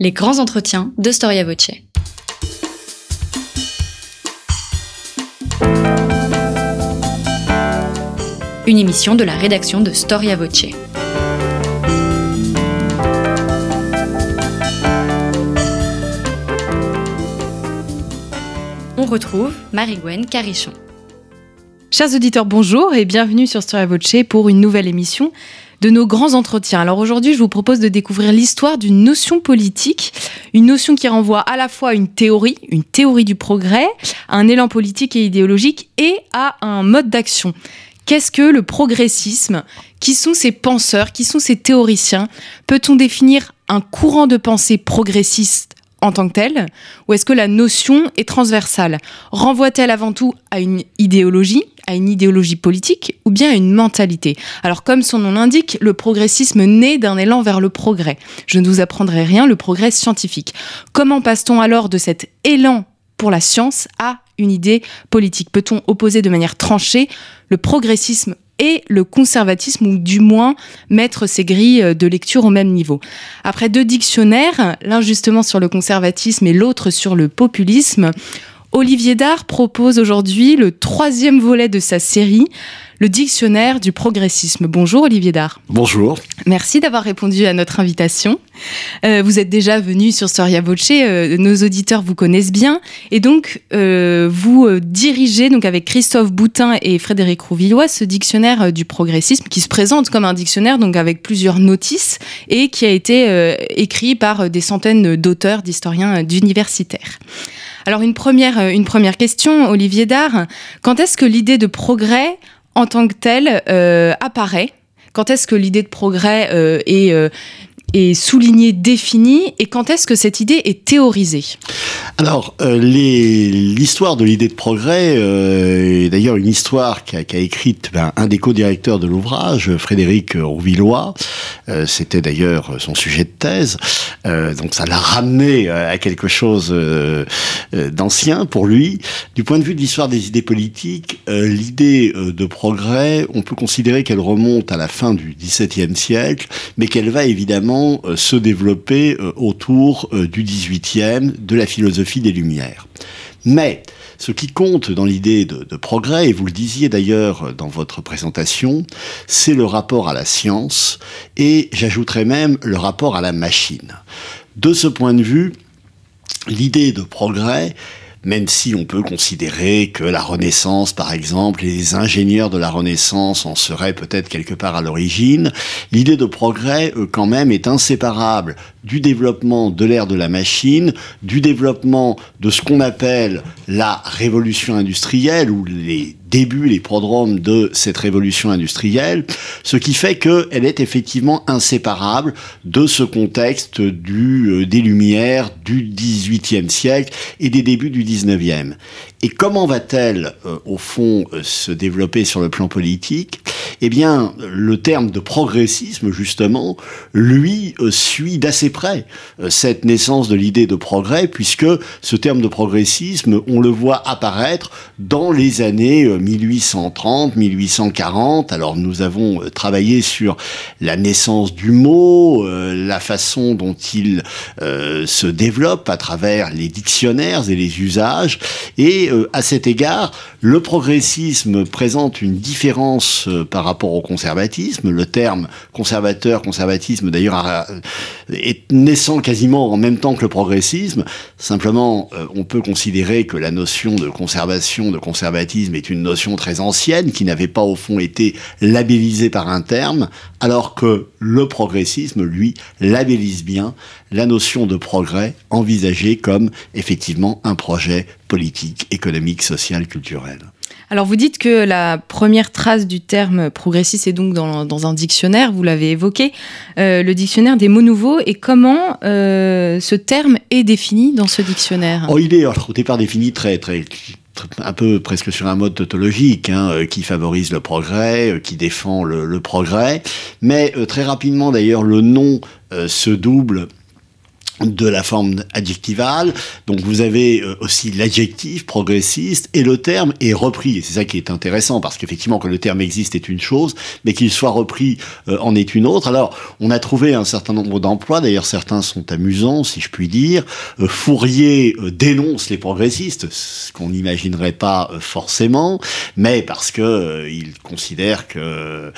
Les grands entretiens de Storia Voce. Une émission de la rédaction de Storia Voce. On retrouve Marie-Gwen Carichon. Chers auditeurs, bonjour et bienvenue sur Storia Voce pour une nouvelle émission de nos grands entretiens. Alors aujourd'hui, je vous propose de découvrir l'histoire d'une notion politique, une notion qui renvoie à la fois à une théorie, une théorie du progrès, à un élan politique et idéologique et à un mode d'action. Qu'est-ce que le progressisme? Qui sont ces penseurs? Qui sont ces théoriciens? Peut-on définir un courant de pensée progressiste? En tant que tel Ou est-ce que la notion est transversale? Renvoie-t-elle avant tout à une idéologie à une idéologie politique ou bien à une mentalité? Alors comme son nom l'indique, le progressisme naît d'un élan vers le progrès. Je ne vous apprendrai rien, le progrès scientifique. Comment passe-t-on alors de cet élan pour la science à une idée politique? Peut-on opposer de manière tranchée le progressisme et le conservatisme, ou du moins mettre ces grilles de lecture au même niveau. Après deux dictionnaires, l'un justement sur le conservatisme et l'autre sur le populisme, Olivier Dard propose aujourd'hui le troisième volet de sa série, le dictionnaire du progressisme. Bonjour Olivier Dard. Bonjour. Merci d'avoir répondu à notre invitation. Euh, vous êtes déjà venu sur Storia Voce, euh, nos auditeurs vous connaissent bien, et donc euh, vous dirigez donc avec Christophe Boutin et Frédéric Rouvillois ce dictionnaire du progressisme qui se présente comme un dictionnaire donc avec plusieurs notices et qui a été écrit par des centaines d'auteurs, d'historiens, d'universitaires. Alors une première, euh, une première question, Olivier Dard. Quand est-ce que l'idée de progrès en tant que telle euh, apparaît? Quand est-ce que l'idée de progrès euh, est, est soulignée, définie Et quand est-ce que cette idée est théorisée? Alors, euh, l'histoire de l'idée de progrès, euh, est d'ailleurs une histoire qu'a écrite ben, un des co-directeurs de l'ouvrage, Frédéric Rouvillois. Euh, C'était d'ailleurs son sujet de thèse. Donc ça l'a ramené à quelque chose d'ancien pour lui. Du point de vue de l'histoire des idées politiques, l'idée de progrès, on peut considérer qu'elle remonte à la fin du XVIIe siècle, mais qu'elle va évidemment euh, se développer euh, autour euh, du XVIIIe, de la philosophie des Lumières. Mais ce qui compte dans l'idée de, de progrès, et vous le disiez d'ailleurs dans votre présentation, c'est le rapport à la science, et j'ajouterais même le rapport à la machine. De ce point de vue, l'idée de progrès, même si on peut considérer que la Renaissance, par exemple, et les ingénieurs de la Renaissance en seraient peut-être quelque part à l'origine, l'idée de progrès, euh, quand même, est inséparable du développement de l'ère de la machine, du développement de ce qu'on appelle la révolution industrielle, ou les débuts, les prodromes de cette révolution industrielle, ce qui fait qu'elle est effectivement inséparable de ce contexte du, euh, des Lumières du XVIIIe siècle et des débuts du XIXe. Et comment va-t-elle, euh, au fond, euh, se développer sur le plan politique? Eh bien, le terme de progressisme, justement, lui, euh, suit d'assez près euh, cette naissance de l'idée de progrès, puisque ce terme de progressisme, on le voit apparaître dans les années euh, 1830, 1840. Alors, nous avons euh, travaillé sur la naissance du mot, euh, la façon dont il euh, se développe à travers les dictionnaires et les usages. Et euh, à cet égard, le progressisme présente une différence euh, par rapport au conservatisme. Le terme conservateur, conservatisme, d'ailleurs, a- est naissant quasiment en même temps que le progressisme. Simplement, euh, on peut considérer que la notion de conservation, de conservatisme est une notion très ancienne qui n'avait pas au fond été labellisée par un terme, alors que le progressisme, lui, labellise bien la notion de progrès envisagée comme effectivement un projet politique, économique, social, culturel. Alors vous dites que la première trace du terme progressiste est donc dans, dans un dictionnaire, vous l'avez évoqué, euh, le dictionnaire des mots nouveaux, et comment euh, ce terme est défini dans ce dictionnaire? Oh, il est alors, au départ défini très, très, un peu presque sur un mode tautologique, hein, euh, qui favorise le progrès, qui défend le, le progrès. Mais très rapidement, d'ailleurs, le nom euh, se double de la forme adjectivale. Donc vous avez euh, aussi l'adjectif progressiste et le terme est repris. C'est ça qui est intéressant parce qu'effectivement que le terme existe est une chose, mais qu'il soit repris euh, en est une autre. Alors on a trouvé un certain nombre d'emplois, d'ailleurs certains sont amusants si je puis dire. Euh, Fourier dénonce les progressistes, ce qu'on n'imaginerait pas forcément, mais parce que il considère que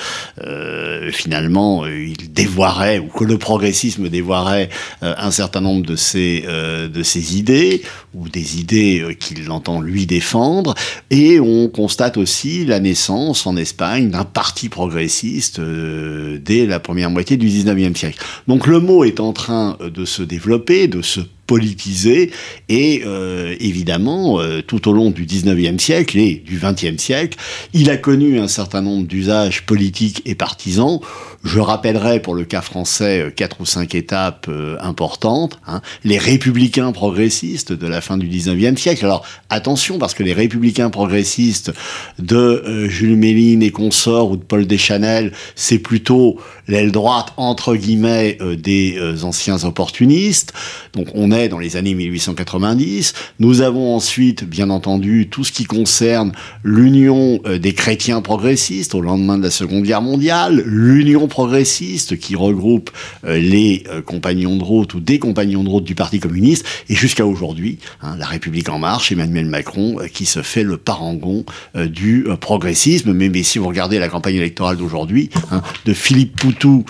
finalement il dévoirait ou que le progressisme dévoirait un certain certain nombre de ses, euh, de idées, ou des idées euh, qu'il entend lui défendre, et on constate aussi la naissance en Espagne d'un parti progressiste euh, dès la première moitié du 19e siècle. Donc le mot est en train de se développer, de se politisé et euh, évidemment euh, tout au long du 19e siècle et du 20e siècle, il a connu un certain nombre d'usages politiques et partisans. Je rappellerai pour le cas français euh, quatre ou cinq étapes importantes. Hein. Les républicains progressistes de la fin du 19e siècle. Alors attention parce que les républicains progressistes de Jules Méline et consorts ou de Paul Deschanel, c'est plutôt l'aile droite entre guillemets des anciens opportunistes. Donc on dans les années 1890. Nous avons ensuite, bien entendu, tout ce qui concerne l'union euh, des chrétiens progressistes au lendemain de la Seconde Guerre mondiale, l'union progressiste qui regroupe euh, les euh, compagnons de route ou des compagnons de route du Parti communiste, et jusqu'à aujourd'hui, hein, la République en marche, Emmanuel Macron, qui se fait le parangon du progressisme. Mais, si vous regardez la campagne électorale d'aujourd'hui, hein, de Philippe Poutou,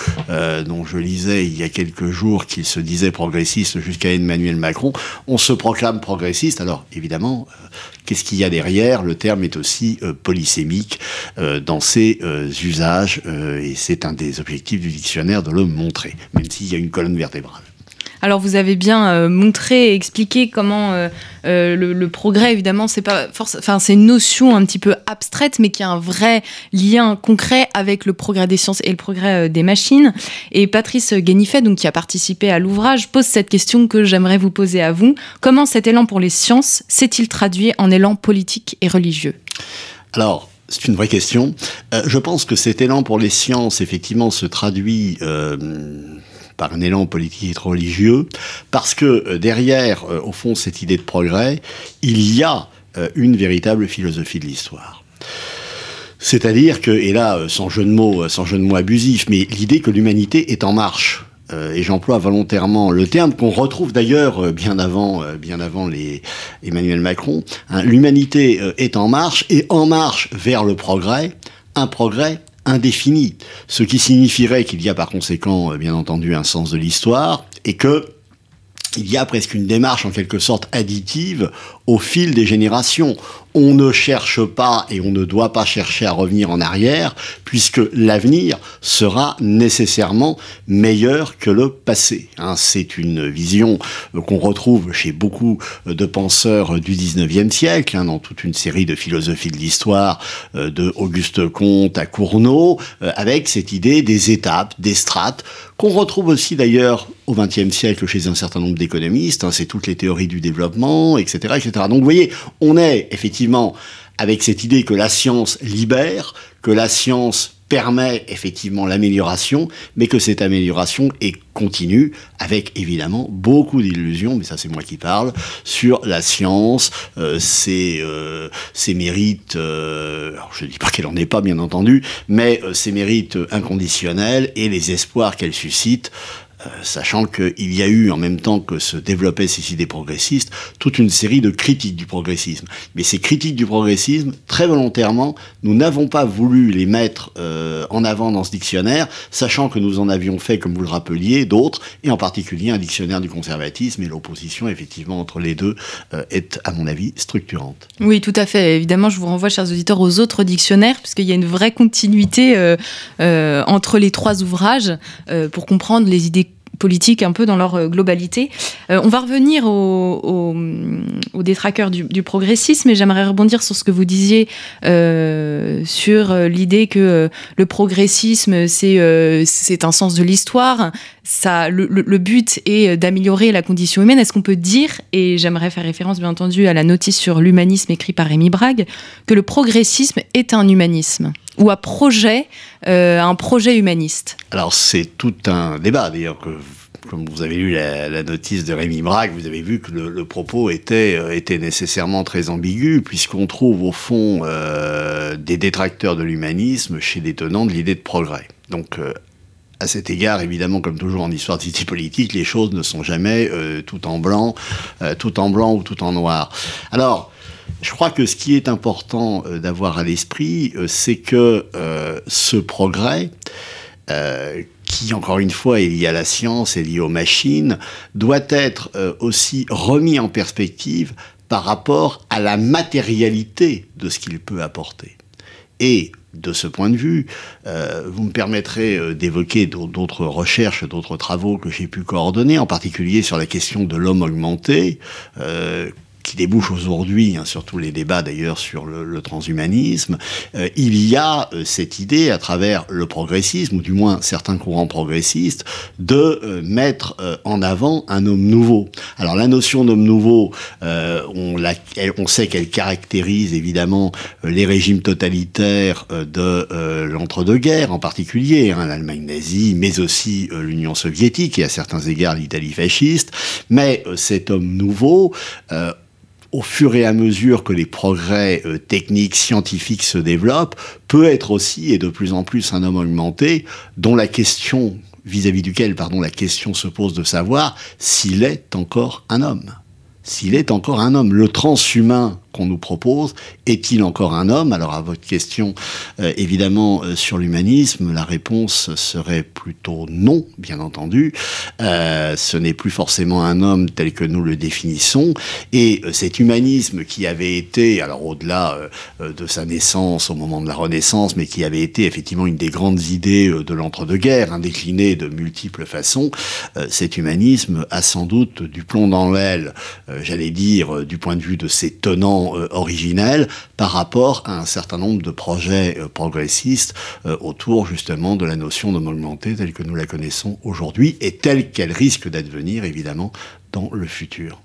dont je lisais il y a quelques jours qu'il se disait progressiste jusqu'à Emmanuel Emmanuel Macron, on se proclame progressiste. Alors évidemment, euh, qu'est-ce qu'il y a derrière? Le terme est aussi euh, polysémique euh, dans ses usages et c'est un des objectifs du dictionnaire de le montrer, même s'il y a une colonne vertébrale. Alors vous avez bien euh, montré et expliqué comment euh, euh, le, progrès, évidemment, c'est pas enfin c'est une notion un petit peu abstraite, mais qui a un vrai lien concret avec le progrès des sciences et le progrès des machines. Et Patrice Guénifet, donc qui a participé à l'ouvrage, pose cette question que j'aimerais vous poser à vous comment cet élan pour les sciences s'est-il traduit en élan politique et religieux? Alors. C'est une vraie question. je pense que cet élan pour les sciences, effectivement, se traduit par un élan politique et religieux, parce que euh, derrière, euh, au fond, cette idée de progrès, il y a euh, une véritable philosophie de l'histoire. C'est-à-dire que, et là, sans jeu de mots, sans jeu de mots abusif, mais l'idée que l'humanité est en marche. et j'emploie volontairement le terme qu'on retrouve d'ailleurs bien avant, bien avant les Emmanuel Macron. Hein, l'humanité est en marche et en marche vers le progrès, un progrès indéfini, ce qui signifierait qu'il y a par conséquent, euh, bien entendu, un sens de l'histoire, et que il y a presque une démarche en quelque sorte additive au fil des générations. On ne cherche pas et on ne doit pas chercher à revenir en arrière, puisque l'avenir sera nécessairement meilleur que le passé. Hein, c'est une vision euh, qu'on retrouve chez beaucoup euh, de penseurs du 19e siècle, hein, dans toute une série de philosophies de l'histoire, euh, de Auguste Comte à Cournot, avec cette idée des étapes, des strates, qu'on retrouve aussi d'ailleurs au XXe siècle chez un certain nombre d'économistes, hein, c'est toutes les théories du développement, etc. Donc vous voyez, on est effectivement avec cette idée que la science libère, que la science permet effectivement l'amélioration, mais que cette amélioration est continue, avec évidemment beaucoup d'illusions, mais ça c'est moi qui parle, sur la science, euh, ses, euh, ses, mérites, euh, je ne dis pas qu'elle n'en est pas bien entendu, mais ses mérites inconditionnels et les espoirs qu'elle suscite sachant qu'il y a eu, en même temps que se développaient ces idées progressistes, toute une série de critiques du progressisme. Mais ces critiques du progressisme, très volontairement, nous n'avons pas voulu les mettre euh, en avant dans ce dictionnaire, sachant que nous en avions fait, comme vous le rappeliez, d'autres, et en particulier un dictionnaire du conservatisme, et l'opposition, effectivement, entre les deux euh, est, à mon avis, structurante. Oui, tout à fait. Évidemment, je vous renvoie, chers auditeurs, aux autres dictionnaires, puisqu'il y a une vraie continuité entre les trois ouvrages pour comprendre les idées politique un peu dans leur euh, globalité. Euh, on va revenir aux au, détraqueurs du, du, progressisme et j'aimerais rebondir sur ce que vous disiez euh, sur l'idée que le progressisme c'est c'est un sens de l'histoire. Le, but est d'améliorer la condition humaine. Est-ce qu'on peut dire, et j'aimerais faire référence bien entendu à la notice sur l'humanisme écrit par Rémi Brague, que le progressisme est un humanisme ou à projet, un projet humaniste? Alors c'est tout un débat d'ailleurs comme vous avez lu la, notice de Rémi Braque, vous avez vu que le, propos était, euh, était nécessairement très ambigu, puisqu'on trouve au fond euh, des détracteurs de l'humanisme chez des tenants de l'idée de progrès. Donc, euh, à cet égard, évidemment, comme toujours en histoire cité politique, les choses ne sont jamais tout en blanc, tout en blanc ou tout en noir. Alors, je crois que ce qui est important d'avoir à l'esprit, c'est que ce progrès, qui, encore une fois, est lié à la science et lié aux machines, doit être euh, aussi remis en perspective par rapport à la matérialité de ce qu'il peut apporter. Et de ce point de vue, euh, vous me permettrez euh, d'évoquer d'autres recherches, d'autres travaux que j'ai pu coordonner, en particulier sur la question de l'homme augmenté, qui débouche aujourd'hui, hein, sur les débats d'ailleurs sur le, transhumanisme, euh, il y a euh, cette idée à travers le progressisme, ou du moins certains courants progressistes, de euh, mettre en avant un homme nouveau. Alors la notion d'homme nouveau, on, sait qu'elle caractérise évidemment les régimes totalitaires de l'entre-deux-guerres, en particulier hein, l'Allemagne nazie, mais aussi l'Union soviétique et à certains égards l'Italie fasciste. Mais cet homme nouveau, au fur et à mesure que les progrès euh, techniques, scientifiques se développent, peut être aussi et de plus en plus un homme augmenté dont la question vis-à-vis duquel pardon la question se pose de savoir s'il est encore un homme. S'il est encore un homme, le transhumain qu'on nous propose, est-il encore un homme? Alors à votre question, euh, évidemment, euh, sur l'humanisme, la réponse serait plutôt non, bien entendu. Euh, ce n'est plus forcément un homme tel que nous le définissons. Et cet humanisme qui avait été, alors au-delà de sa naissance au moment de la Renaissance, mais qui avait été effectivement une des grandes idées de l'entre-deux-guerres, hein, de multiples façons, cet humanisme a sans doute du plomb dans l'aile, j'allais dire, du point de vue de ses tenants euh, originelle par rapport à un certain nombre de projets euh, progressistes euh, autour justement de la notion de augmenté telle que nous la connaissons aujourd'hui et telle qu'elle risque d'advenir évidemment dans le futur.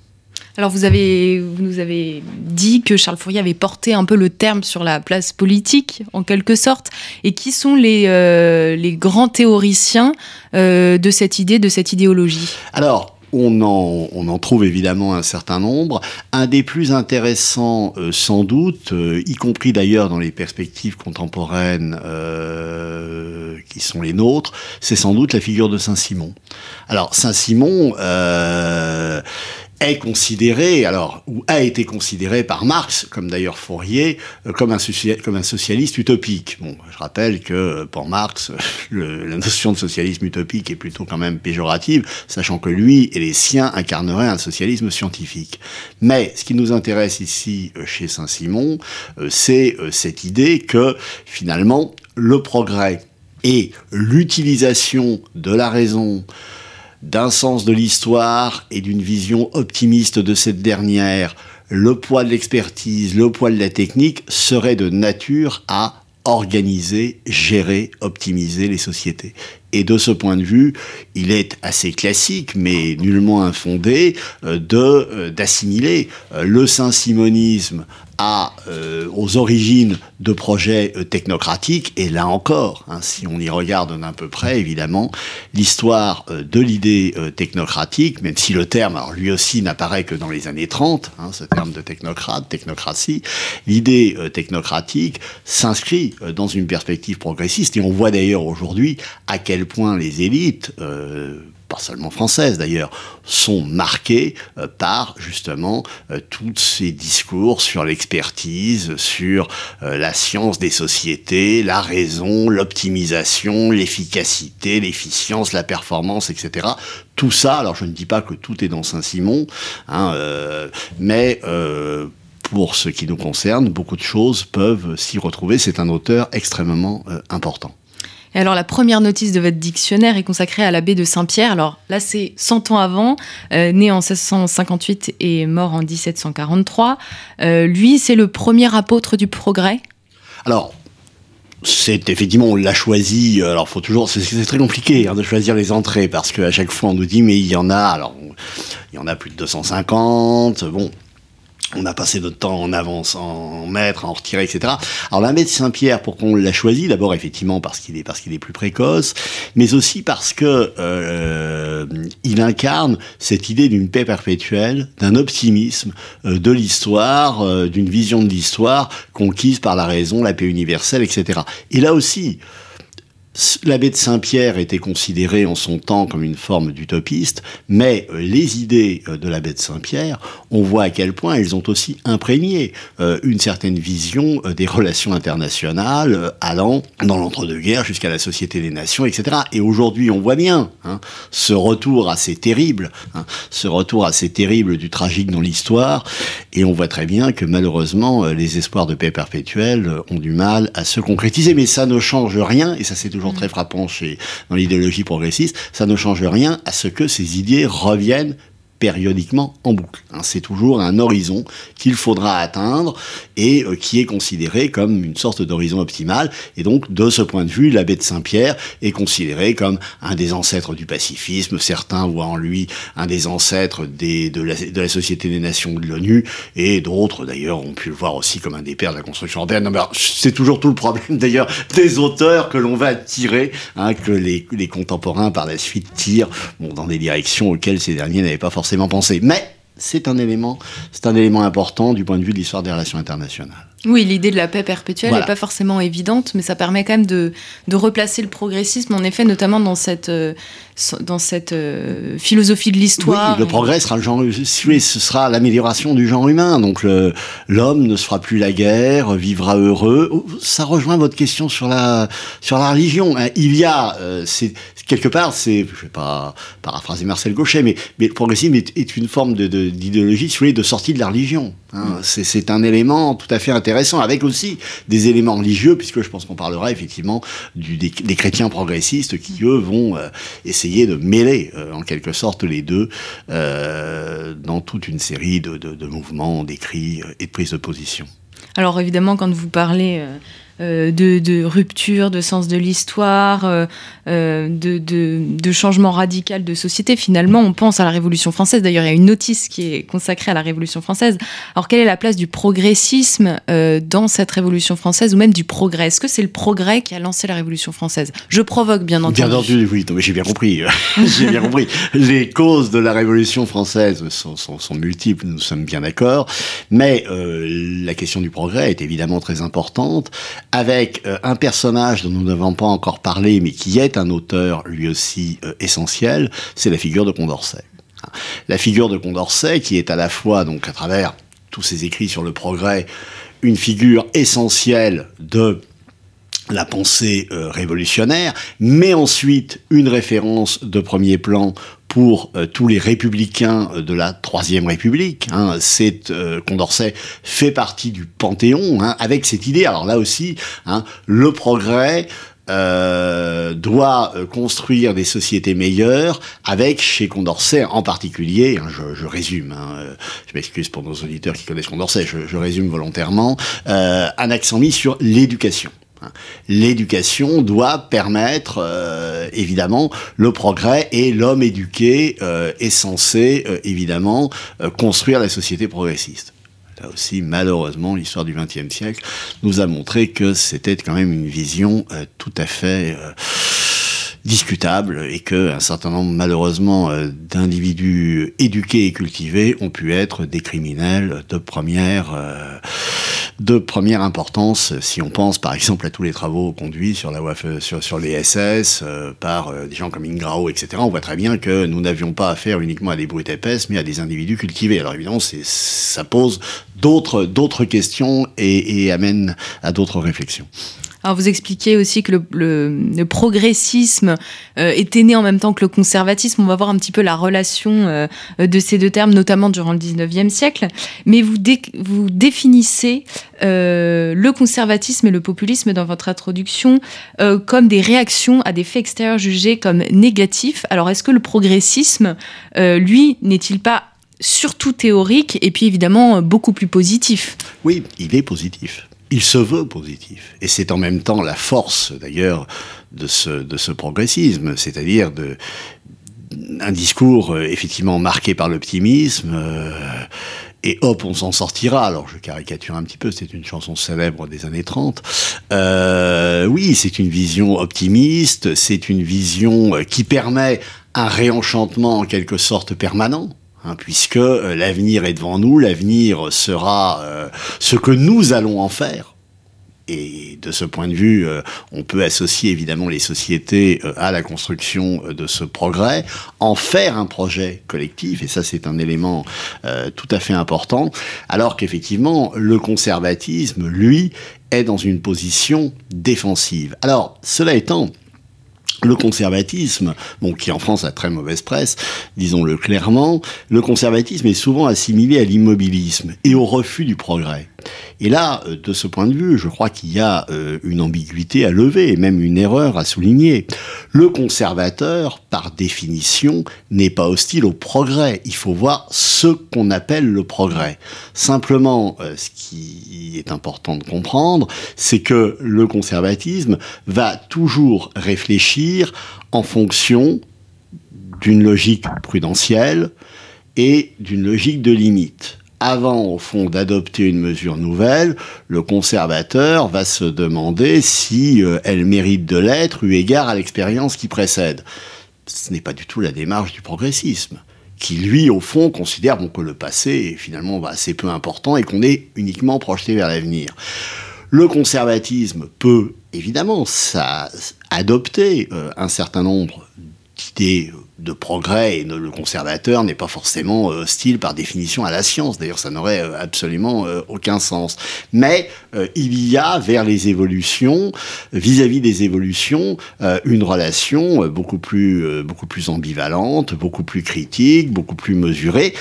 Alors vous, avez, vous nous avez dit que Charles Fourier avait porté un peu le terme sur la place politique, en quelque sorte. Et qui sont les, les grands théoriciens de cette idée, de cette idéologie? Alors, on en, trouve évidemment un certain nombre. Un des plus intéressants, euh, sans doute, euh, y compris d'ailleurs dans les perspectives contemporaines euh, qui sont les nôtres, c'est sans doute la figure de Saint-Simon. Alors Saint-Simon est considéré, alors, ou a été considéré par Marx, comme d'ailleurs Fourier, euh, comme, un comme un socialiste utopique. Bon, je rappelle que euh, pour Marx, la notion de socialisme utopique est plutôt quand même péjorative, sachant que lui et les siens incarneraient un socialisme scientifique. Mais ce qui nous intéresse ici euh, chez Saint-Simon, c'est cette idée que finalement, le progrès et l'utilisation de la raison, d'un sens de l'histoire et d'une vision optimiste de cette dernière, le poids de l'expertise, le poids de la technique serait de nature à organiser, gérer, optimiser les sociétés. Et de ce point de vue, il est assez classique, mais nullement infondé, euh, euh, d'assimiler euh, le saint-simonisme aux origines de projets technocratiques. Et là encore, hein, si on y regarde d'un peu près, évidemment, l'histoire de l'idée technocratique, même si le terme, lui aussi, n'apparaît que dans les années 30, hein, ce terme de technocrate, technocratie, l'idée technocratique s'inscrit dans une perspective progressiste. Et on voit d'ailleurs aujourd'hui à quel point les élites pas seulement françaises d'ailleurs, sont marquées euh, par justement euh, tous ces discours sur l'expertise, sur euh, la science des sociétés, la raison, l'optimisation, l'efficacité, l'efficience, la performance, etc. Tout ça, alors je ne dis pas que tout est dans Saint-Simon, hein, mais pour ce qui nous concerne, beaucoup de choses peuvent s'y retrouver. C'est un auteur extrêmement important. Et alors, la première notice de votre dictionnaire est consacrée à l'abbé de Saint-Pierre. Alors là, c'est 100 ans avant, euh, né en 1658 et mort en 1743. Euh, lui, c'est le premier apôtre du progrès? Alors, c'est effectivement, on l'a choisi. Alors, faut toujours, c'est très compliqué hein, de choisir les entrées parce qu'à chaque fois, on nous dit, mais il y en a, alors, il y en a plus de 250. Bon, on a passé notre temps en avance, en mettre, en retirer, etc. Alors la de Saint-Pierre, pourquoi on l'a choisi D'abord, effectivement, parce qu'il est parce qu'il est plus précoce, mais aussi parce que euh, il incarne cette idée d'une paix perpétuelle, d'un optimisme euh, de l'histoire, euh, d'une vision de l'histoire conquise par la raison, la paix universelle, etc. Et là aussi, L'abbé de Saint-Pierre était considéré en son temps comme une forme d'utopiste, mais euh, les idées euh, de l'abbé de Saint-Pierre, on voit à quel point elles ont aussi imprégné euh, une certaine vision des relations internationales allant dans l'entre-deux-guerres jusqu'à la Société des Nations, etc. Et aujourd'hui, on voit bien hein, ce retour assez terrible, hein, ce retour assez terrible du tragique dans l'histoire, et on voit très bien que malheureusement, les espoirs de paix perpétuelle ont du mal à se concrétiser, mais ça ne change rien, et ça c'est toujours très frappant chez, dans l'idéologie progressiste, ça ne change rien à ce que ces idées reviennent périodiquement en boucle. Hein. c'est toujours un horizon qu'il faudra atteindre et euh, qui est considéré comme une sorte d'horizon optimal. Et donc, de ce point de vue, l'abbé de Saint-Pierre est considéré comme un des ancêtres du pacifisme. Certains voient en lui un des ancêtres de, la, Société des Nations de l'ONU et d'autres, d'ailleurs, ont pu le voir aussi comme un des pères de la construction européenne. C'est toujours tout le problème, d'ailleurs, des auteurs que l'on va tirer, hein, que les, contemporains par la suite tirent dans des directions auxquelles ces derniers n'avaient pas forcément pensé. Mais c'est un élément, c'est un élément important du point de vue de l'histoire des relations internationales. Oui, l'idée de la paix perpétuelle n'est pas forcément évidente, mais ça permet quand même de, de, replacer le progressisme, en effet, notamment dans cette, euh, dans cette euh, philosophie de l'histoire. Oui, le progrès sera le genre, ce sera l'amélioration du genre humain. Donc l'homme ne se fera plus la guerre, vivra heureux. Ça rejoint votre question sur la, sur la religion. Hein. Il y a, euh, c'est quelque part, c'est, je vais pas paraphraser Marcel Gauchet, mais, mais le progressisme est, une forme d'idéologie, si de sortie de la religion. Hein. Mm. C'est un élément tout à fait intéressant, avec aussi des éléments religieux, puisque je pense qu'on parlera effectivement du, des, chrétiens progressistes qui, eux, vont euh, essayer de mêler, euh, en quelque sorte, les deux euh, dans toute une série de, de mouvements, d'écrits et de prises de position. Alors évidemment, quand vous parlez euh, de, rupture, de sens de l'histoire, euh, euh, de, de, changement radical de société. Finalement, on pense à la Révolution française. D'ailleurs, il y a une notice qui est consacrée à la Révolution française. Alors, quelle est la place du progressisme dans cette Révolution française ou même du progrès? Est-ce que c'est le progrès qui a lancé la Révolution française? Je provoque, bien entendu. Bien entendu, oui. J'ai bien compris. J'ai bien compris. Les causes de la Révolution française sont, sont, sont multiples, nous sommes bien d'accord. Mais la question du progrès est évidemment très importante avec euh, un personnage dont nous n'avons pas encore parlé, mais qui est un auteur lui aussi euh, essentiel, c'est la figure de Condorcet. La figure de Condorcet, qui est à la fois, donc à travers tous ses écrits sur le progrès, une figure essentielle de la pensée euh, révolutionnaire, mais ensuite une référence de premier plan pour euh, tous les républicains euh, de la Troisième République. Hein. C'est Condorcet fait partie du Panthéon hein, avec cette idée. Alors là aussi, hein, le progrès. doit construire des sociétés meilleures avec chez Condorcet en particulier, je, résume, je m'excuse pour nos auditeurs qui connaissent Condorcet, je, je résume volontairement, un accent mis sur l'éducation. L'éducation doit permettre euh, évidemment le progrès et l'homme éduqué euh, est censé euh, évidemment construire la société progressiste. Là aussi, malheureusement, l'histoire du XXe siècle nous a montré que c'était quand même une vision tout à fait discutable et que un certain nombre malheureusement d'individus éduqués et cultivés ont pu être des criminels de première de première importance si on pense par exemple à tous les travaux conduits sur, sur les SS euh, par euh, des gens comme Ingrao, etc. On voit très bien que nous n'avions pas affaire uniquement à des brutes épaisses, mais à des individus cultivés. Alors évidemment, ça pose d'autres questions et amène à d'autres réflexions. Alors vous expliquez aussi que le, progressisme euh, était né en même temps que le conservatisme. On va voir un petit peu la relation euh, de ces deux termes, notamment durant le 19e siècle. Mais vous, vous définissez euh, le conservatisme et le populisme dans votre introduction comme des réactions à des faits extérieurs jugés comme négatifs. Alors est-ce que le progressisme, lui, n'est-il pas surtout théorique et puis évidemment beaucoup plus positif? Oui, il est positif il se veut positif. Et c'est en même temps la force, d'ailleurs, de ce, progressisme, c'est-à-dire de discours effectivement marqué par l'optimisme et hop, on s'en sortira. Alors, je caricature un petit peu, c'est une chanson célèbre des années 30. Euh, oui, c'est une vision optimiste, c'est une vision euh, qui permet un réenchantement en quelque sorte permanent. Hein, puisque euh, l'avenir est devant nous, l'avenir sera ce que nous allons en faire. Et de ce point de vue, euh, on peut associer évidemment les sociétés euh, à la construction euh, de ce progrès, en faire un projet collectif, et ça c'est un élément tout à fait important, alors qu'effectivement le conservatisme, lui, est dans une position défensive. Alors, cela étant, le conservatisme, bon, qui en France a très mauvaise presse, disons-le clairement, le conservatisme est souvent assimilé à l'immobilisme et au refus du progrès. Et là, euh, de ce point de vue, je crois qu'il y a euh, une ambiguïté à lever et même une erreur à souligner. Le conservateur, par définition, n'est pas hostile au progrès. Il faut voir ce qu'on appelle le progrès. Simplement, euh, ce qui est important de comprendre, c'est que le conservatisme va toujours réfléchir en fonction d'une logique prudentielle et d'une logique de limite avant, au fond, d'adopter une mesure nouvelle, le conservateur va se demander si euh, elle mérite de l'être eu égard à l'expérience qui précède. Ce n'est pas du tout la démarche du progressisme, qui lui, au fond, considère que le passé est finalement bah, assez peu important et qu'on est uniquement projeté vers l'avenir. Le conservatisme peut évidemment ça, adopter euh, un certain nombre d'idées de progrès et le conservateur n'est pas forcément euh, hostile par définition à la science. D'ailleurs, ça n'aurait euh, absolument euh, aucun sens. Mais il y a vers les évolutions, vis-à-vis des évolutions, une relation beaucoup plus, beaucoup plus ambivalente, beaucoup plus critique, beaucoup plus mesurée.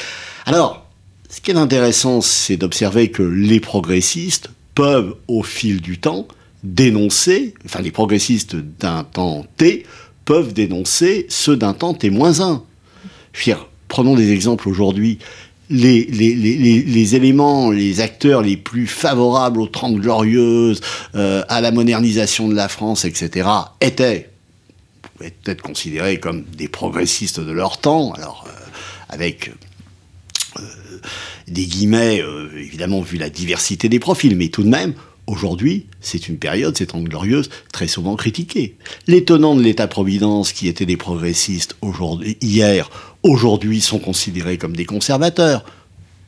Alors, ce qui est intéressant, c'est d'observer que les progressistes peuvent, au fil du temps, dénoncer, enfin les progressistes d'un temps T, peuvent dénoncer ceux d'un temps T-1. prenons des exemples aujourd'hui. Les, les, éléments, les acteurs les plus favorables aux Trente Glorieuses, euh, à la modernisation de la France, etc., étaient, pouvaient être considérés comme des progressistes de leur temps, alors euh, avec euh, des guillemets, évidemment, vu la diversité des profils, mais tout de même, Aujourd'hui, c'est une période, c'est Trente glorieuse, très souvent critiquée. L'étonnant de l'État-providence, qui étaient des progressistes hier, aujourd'hui sont considérés comme des conservateurs.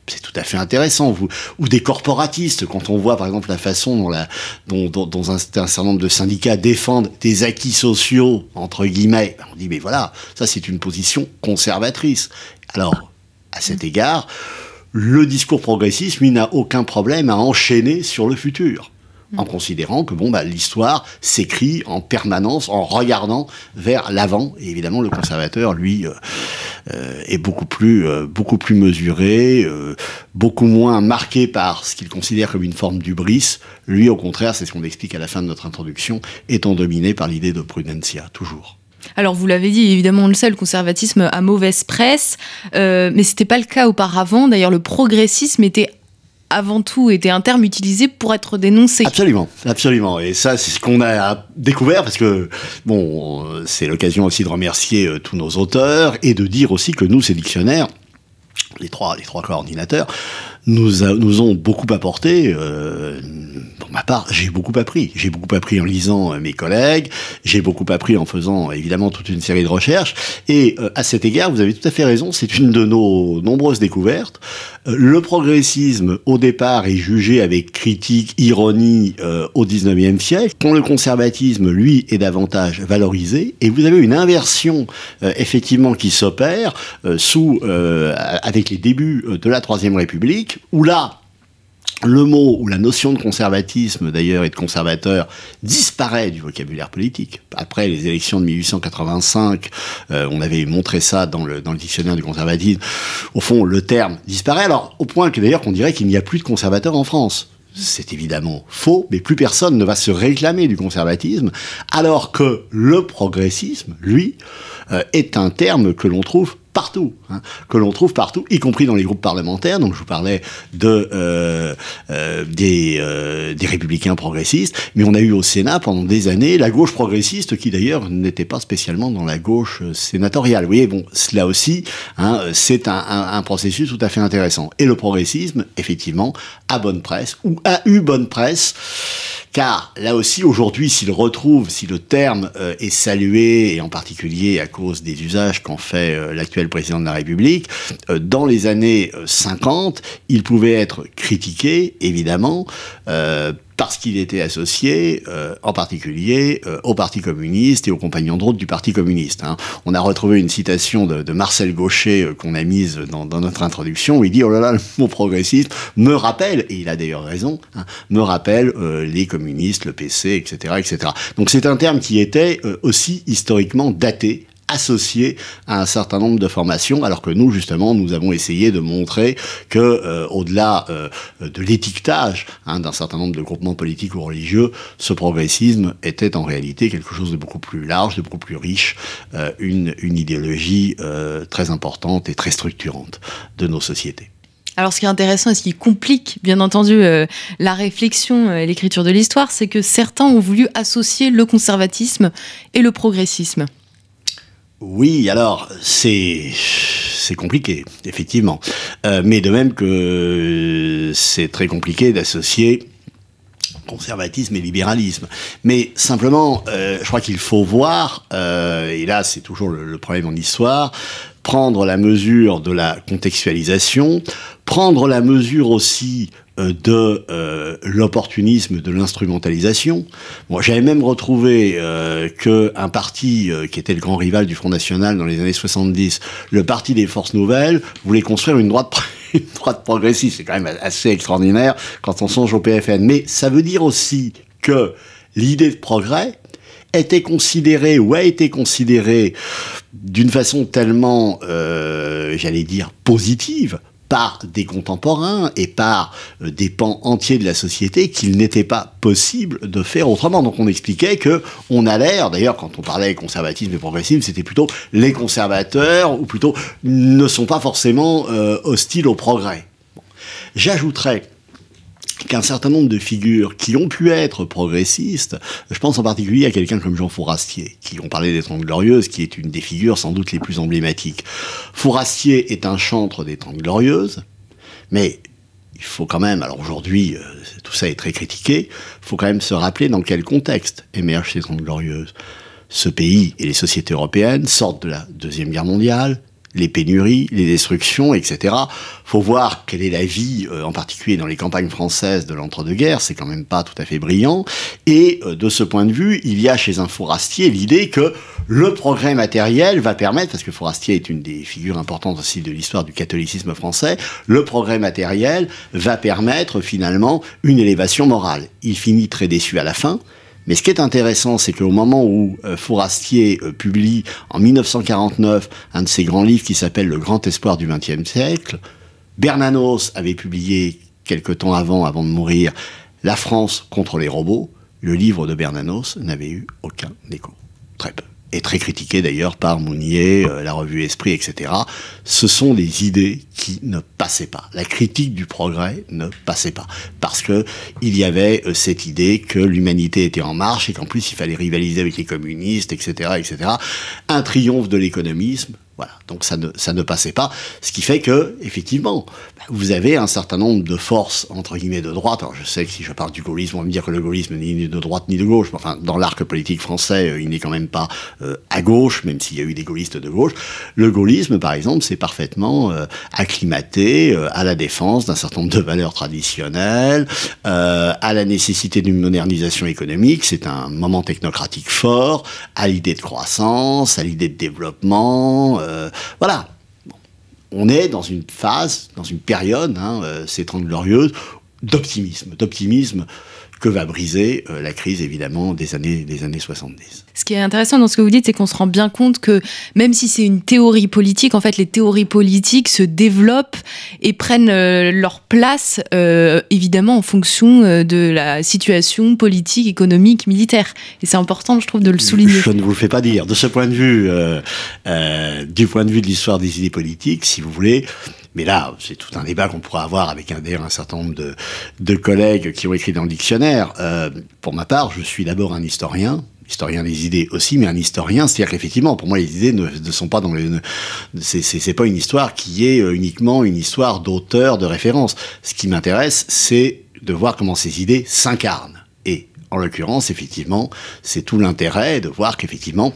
C'est tout à fait intéressant. Ou des corporatistes, quand on voit par exemple la façon dont, dont, un, certain nombre de syndicats défendent des acquis sociaux, entre guillemets, ben, on dit mais voilà, ça c'est une position conservatrice. Alors, à cet égard, le discours progressiste, lui, n'a aucun problème à enchaîner sur le futur en considérant que bon, bah, l'histoire s'écrit en permanence en regardant vers l'avant. Et évidemment, le conservateur, lui, euh, euh, est beaucoup plus, euh, beaucoup plus mesuré, beaucoup moins marqué par ce qu'il considère comme une forme d'ubris. Lui, au contraire, c'est ce qu'on explique à la fin de notre introduction, étant dominé par l'idée de prudencia, toujours. Alors vous l'avez dit, évidemment on le sait, le conservatisme a mauvaise presse, euh, mais c'était pas le cas auparavant. D'ailleurs le progressisme était avant tout était un terme utilisé pour être dénoncé. Absolument, absolument. Et ça, c'est ce qu'on a découvert parce que, bon, c'est l'occasion aussi de remercier euh, tous nos auteurs et de dire aussi que nous, ces dictionnaires, les trois, les trois coordinateurs, nous, nous ont beaucoup apporté. Euh, pour ma part, j'ai beaucoup appris. J'ai beaucoup appris en lisant euh, mes collègues, j'ai beaucoup appris en faisant évidemment toute une série de recherches. Et euh, à cet égard, vous avez tout à fait raison, c'est une de nos nombreuses découvertes. Euh, le progressisme, au départ, est jugé avec critique, ironie au 19e siècle, quand le conservatisme, lui, est davantage valorisé. Et vous avez une inversion, effectivement, qui s'opère sous avec les débuts de la Troisième République où là, le mot ou la notion de conservatisme, d'ailleurs, et de conservateur, disparaît du vocabulaire politique. Après les élections de 1885, euh, on avait montré ça dans le, dans le dictionnaire du conservatisme. Au fond, le terme disparaît, alors au point que d'ailleurs qu'on dirait qu'il n'y a plus de conservateurs en France. C'est évidemment faux, mais plus personne ne va se réclamer du conservatisme, alors que le progressisme, lui, euh, est un terme que l'on trouve partout, hein, que l'on trouve partout, y compris dans les groupes parlementaires. Donc je vous parlais de euh, euh, des, euh, des républicains progressistes, mais on a eu au Sénat pendant des années la gauche progressiste, qui d'ailleurs n'était pas spécialement dans la gauche sénatoriale. Vous voyez, bon, là aussi, hein, c'est un, un, processus tout à fait intéressant. Et le progressisme, effectivement, a bonne presse ou a eu bonne presse car là aussi, aujourd'hui, s'il retrouve, si le terme euh, est salué, et en particulier à cause des usages qu'en fait euh, l'actuel président de la République, euh, dans les années 50, il pouvait être critiqué, évidemment, parce qu'il était associé, euh, en particulier, euh, au Parti communiste et aux compagnons de route du Parti communiste. Hein. On a retrouvé une citation de, Marcel Gaucher euh, qu'on a mise dans, notre introduction, où il dit, oh là là, le mot progressiste me rappelle, et il a d'ailleurs raison, hein, me rappelle euh, les communistes, le PC, etc. etc. Donc c'est un terme qui était euh, aussi historiquement daté associé à un certain nombre de formations, alors que nous, justement, nous avons essayé de montrer que, euh, au-delà euh, de l'étiquetage hein, d'un certain nombre de groupements politiques ou religieux, ce progressisme était en réalité quelque chose de beaucoup plus large, de beaucoup plus riche, euh, une, une idéologie très importante et très structurante de nos sociétés. Alors, ce qui est intéressant et ce qui complique, bien entendu, la réflexion et l'écriture de l'histoire, c'est que certains ont voulu associer le conservatisme et le progressisme. Oui, alors c'est compliqué, effectivement, euh, mais de même que c'est très compliqué d'associer conservatisme et libéralisme. Mais simplement, euh, je crois qu'il faut voir, euh, et là c'est toujours le, problème en histoire, prendre la mesure de la contextualisation, prendre la mesure aussi de euh, l'opportunisme, de l'instrumentalisation. Bon, J'avais même retrouvé euh, qu'un parti euh, qui était le grand rival du Front National dans les années 70, le Parti des Forces Nouvelles, voulait construire une droite, une droite progressiste. C'est quand même assez extraordinaire quand on songe au PFN. Mais ça veut dire aussi que l'idée de progrès était considérée ou a été considérée d'une façon tellement, euh, j'allais dire, positive par des contemporains et par euh, des pans entiers de la société qu'il n'était pas possible de faire autrement. Donc on expliquait que on a l'air, d'ailleurs quand on parlait conservatisme et progressisme, c'était plutôt les conservateurs, ou plutôt ne sont pas forcément euh, hostiles au progrès. Bon. J'ajouterais qu'un certain nombre de figures qui ont pu être progressistes, je pense en particulier à quelqu'un comme Jean Fourastier, qui ont parlé des Trente Glorieuses, qui est une des figures sans doute les plus emblématiques. Fourastier est un chantre des Trente Glorieuses, mais il faut quand même, alors aujourd'hui, euh, tout ça est très critiqué, il faut quand même se rappeler dans quel contexte émergent ces Trente Glorieuses. Ce pays et les sociétés européennes sortent de la Deuxième Guerre mondiale, les pénuries, les destructions, etc. Faut voir quelle est la vie, euh, en particulier dans les campagnes françaises de l'entre-deux-guerres, c'est quand même pas tout à fait brillant. Et euh, de ce point de vue, il y a chez un Fourastier l'idée que le progrès matériel va permettre, parce que Fourastier est une des figures importantes aussi de l'histoire du catholicisme français, le progrès matériel va permettre finalement une élévation morale. Il finit très déçu à la fin, mais ce qui est intéressant, c'est qu'au moment où euh, euh, publie en 1949 un de ses grands livres qui s'appelle Le Grand Espoir du XXe siècle, Bernanos avait publié quelque temps avant, avant de mourir, La France contre les robots. Le livre de Bernanos n'avait eu aucun écho. Très peu et très critiqué d'ailleurs par Mounier, euh, la revue Esprit, etc. Ce sont des idées qui ne passaient pas. La critique du progrès ne passait pas parce que il y avait euh, cette idée que l'humanité était en marche et qu'en plus il fallait rivaliser avec les communistes, etc., etc. Un triomphe de l'économisme. Donc ça ne, passait pas, ce qui fait que, effectivement, vous avez un certain nombre de forces, entre guillemets, de droite. Alors je sais que si je parle du gaullisme, on va me dire que le gaullisme n'est ni de droite ni de gauche. Enfin, dans l'arc politique français, euh, il n'est quand même pas euh, à gauche, même s'il y a eu des gaullistes de gauche. Le gaullisme, par exemple, c'est parfaitement euh, acclimaté à la défense d'un certain nombre de valeurs traditionnelles, à la nécessité d'une modernisation économique. C'est un moment technocratique fort, à l'idée de croissance, à l'idée de développement. Voilà. Bon. On est dans une phase, dans une période, hein, euh, ces Trente Glorieuses, d'optimisme, d'optimisme que va briser euh, la crise évidemment des années, des années 70. Ce qui est intéressant dans ce que vous dites, c'est qu'on se rend bien compte que même si c'est une théorie politique, en fait, les théories politiques se développent et prennent euh, leur place, euh, évidemment, en fonction de la situation politique, économique, militaire. Et c'est important, je trouve, de le souligner. Je ne vous le fais pas dire. De ce point de vue, du point de vue de l'histoire des idées politiques, si vous voulez, mais là, c'est tout un débat qu'on pourra avoir avec un, certain nombre de, de, collègues qui ont écrit dans le dictionnaire. Euh, pour ma part, je suis d'abord un historien, historien des idées aussi, mais un historien, c'est-à-dire qu'effectivement, pour moi, les idées ne, ne sont pas dans le, c'est pas une histoire qui est euh, uniquement une histoire d'auteur, de référence. Ce qui m'intéresse, c'est de voir comment ces idées s'incarnent. Et en l'occurrence, effectivement, c'est tout l'intérêt de voir qu'effectivement,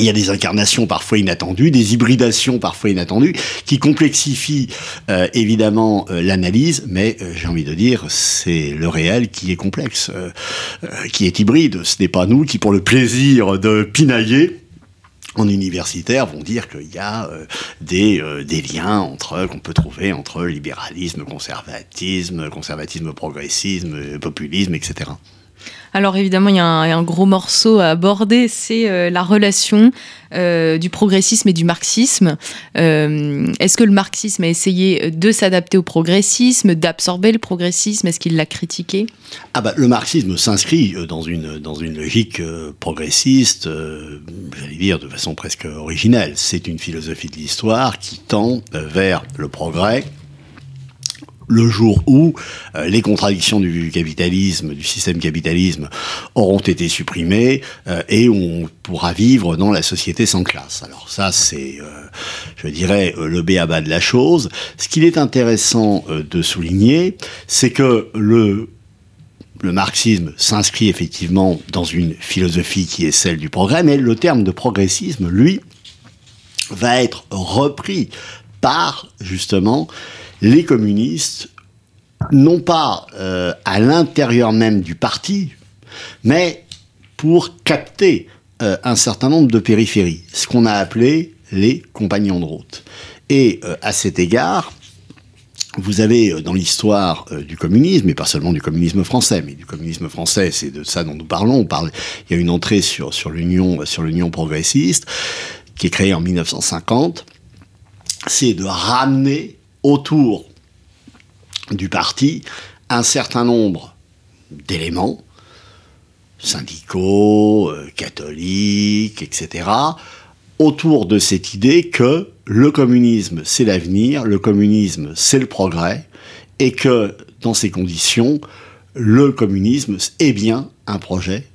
il y a des incarnations parfois inattendues, des hybridations parfois inattendues, qui complexifient euh, évidemment euh, l'analyse, mais euh, j'ai envie de dire, c'est le réel qui est complexe, qui est hybride. Ce n'est pas nous qui, pour le plaisir de pinailler, en universitaire vont dire qu'il y a des, des liens entre qu'on peut trouver entre libéralisme, conservatisme, conservatisme, progressisme, populisme, etc. Alors évidemment, il y, a un, gros morceau à aborder, c'est euh, la relation euh, du progressisme et du marxisme. Euh, Est-ce que le marxisme a essayé de s'adapter au progressisme, d'absorber le progressisme? Est-ce qu'il l'a critiqué? Ah bah, le marxisme s'inscrit dans une, dans une logique progressiste, j'allais dire de façon presque originelle. C'est une philosophie de l'histoire qui tend vers le progrès, le jour où euh, les contradictions du capitalisme, du système capitalisme, auront été supprimées euh, et on pourra vivre dans la société sans classe. Alors ça, c'est, euh, je dirais, le béaba de la chose. Ce qu'il est intéressant de souligner, c'est que le le marxisme s'inscrit effectivement dans une philosophie qui est celle du progrès, mais le terme de progressisme, lui, va être repris par justement les communistes, non pas euh, à l'intérieur même du parti, mais pour capter euh, un certain nombre de périphéries, ce qu'on a appelé les compagnons de route. Et euh, à cet égard, vous avez dans l'histoire du communisme, et pas seulement du communisme français, mais du communisme français, c'est de ça dont nous parlons. On parle, il y a une entrée sur, sur l'Union sur l'Union progressiste qui est créée en 1950. C'est de ramener autour du parti un certain nombre d'éléments, syndicaux, euh, catholiques, etc., autour de cette idée que le communisme, c'est l'avenir, le communisme, c'est le progrès, et que, dans ces conditions, le communisme est bien un projet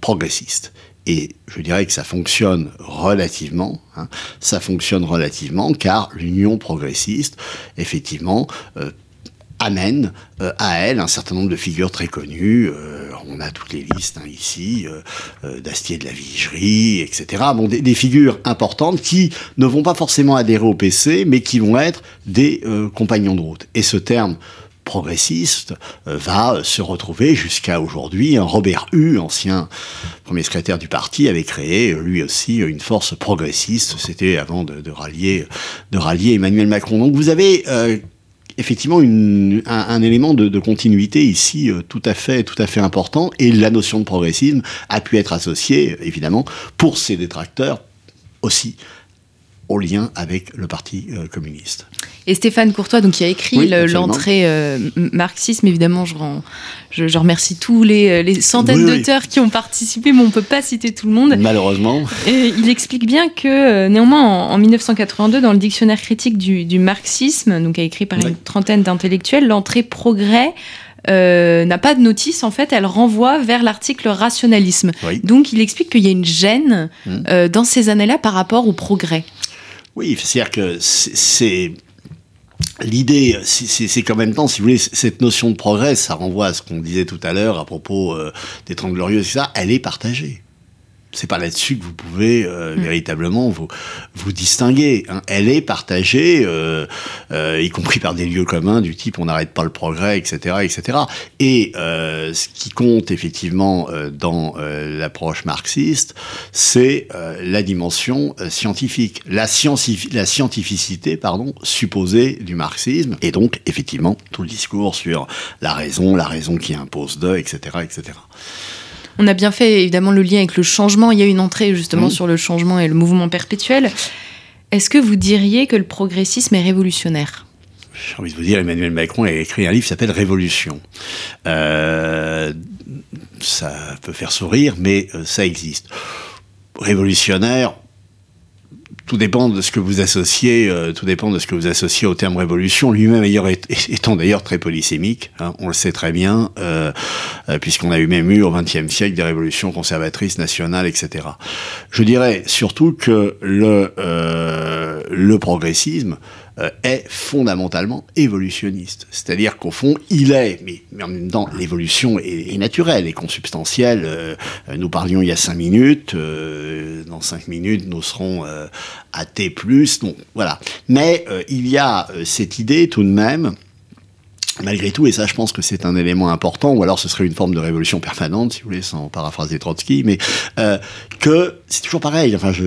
progressiste. Et je dirais que ça fonctionne relativement. Hein, ça fonctionne relativement car l'union progressiste, effectivement, euh, amène euh, à elle un certain nombre de figures très connues. Euh, on a toutes les listes hein, ici, d'Astier de la Vigerie, etc. Bon, des, figures importantes qui ne vont pas forcément adhérer au PC, mais qui vont être des compagnons de route. Et ce terme progressiste euh, va se retrouver jusqu'à aujourd'hui. Robert Hue, ancien premier secrétaire du parti, avait créé lui aussi une force progressiste. C'était avant de, rallier, de rallier Emmanuel Macron. Donc vous avez euh, effectivement un, élément de, continuité ici euh, tout à fait tout à fait important. Et la notion de progressisme a pu être associée évidemment pour ses détracteurs aussi au lien avec le Parti euh, communiste. Et Stéphane Courtois, donc, qui a écrit oui, l'entrée euh, marxisme, évidemment, je, rends, je, je, remercie tous les, les centaines oui, d'auteurs oui. qui ont participé, mais on ne peut pas citer tout le monde. Malheureusement. Et il explique bien que, euh, néanmoins, en, en, 1982, dans le dictionnaire critique du, du marxisme, donc écrit par une trentaine d'intellectuels, l'entrée progrès euh, n'a pas de notice, en fait, elle renvoie vers l'article rationalisme. Oui. Donc, il explique qu'il y a une gêne mmh. euh, dans ces années-là par rapport au progrès. Oui, c'est-à-dire que c'est L'idée, c'est qu'en même temps, si vous voulez, cette notion de progrès, ça renvoie à ce qu'on disait tout à l'heure à propos euh, des Trente Glorieuses, ça, elle est partagée. C'est pas là-dessus que vous pouvez euh, mmh. véritablement vous, vous distinguer. Hein. Elle est partagée. Euh, y compris par des lieux communs du type on n'arrête pas le progrès, etc., etc. Et ce qui compte effectivement dans l'approche marxiste, c'est la dimension scientifique, la, la scientificité, pardon, supposée du marxisme, et donc effectivement tout le discours sur la raison, la raison qui impose de, etc., etc. On a bien fait évidemment le lien avec le changement. Il y a une entrée justement sur le changement et le mouvement perpétuel. Est-ce que vous diriez que le progressisme est révolutionnaire? J'ai envie de vous dire, Emmanuel Macron a écrit un livre qui s'appelle Révolution. Euh, ça peut faire sourire, mais euh, ça existe. Révolutionnaire, tout dépend de ce que vous associez, euh, tout dépend de ce que vous associez au terme révolution. Lui-même étant d'ailleurs très polysémique, hein, on le sait très bien, euh, euh, puisqu'on a eu même eu au XXe siècle des révolutions conservatrices nationales, etc. Je dirais surtout que le le progressisme euh, est fondamentalement évolutionniste. C'est-à-dire qu'au fond, il est, mais, en même temps, l'évolution est, naturelle et consubstantielle. Euh, nous parlions il y a cinq minutes, euh, dans cinq minutes, nous serons à T+, donc voilà. Mais il y a cette idée tout de même malgré tout, et ça je pense que c'est un élément important, ou alors ce serait une forme de révolution permanente, si vous voulez, sans paraphraser Trotsky, mais euh, que c'est toujours pareil, enfin je,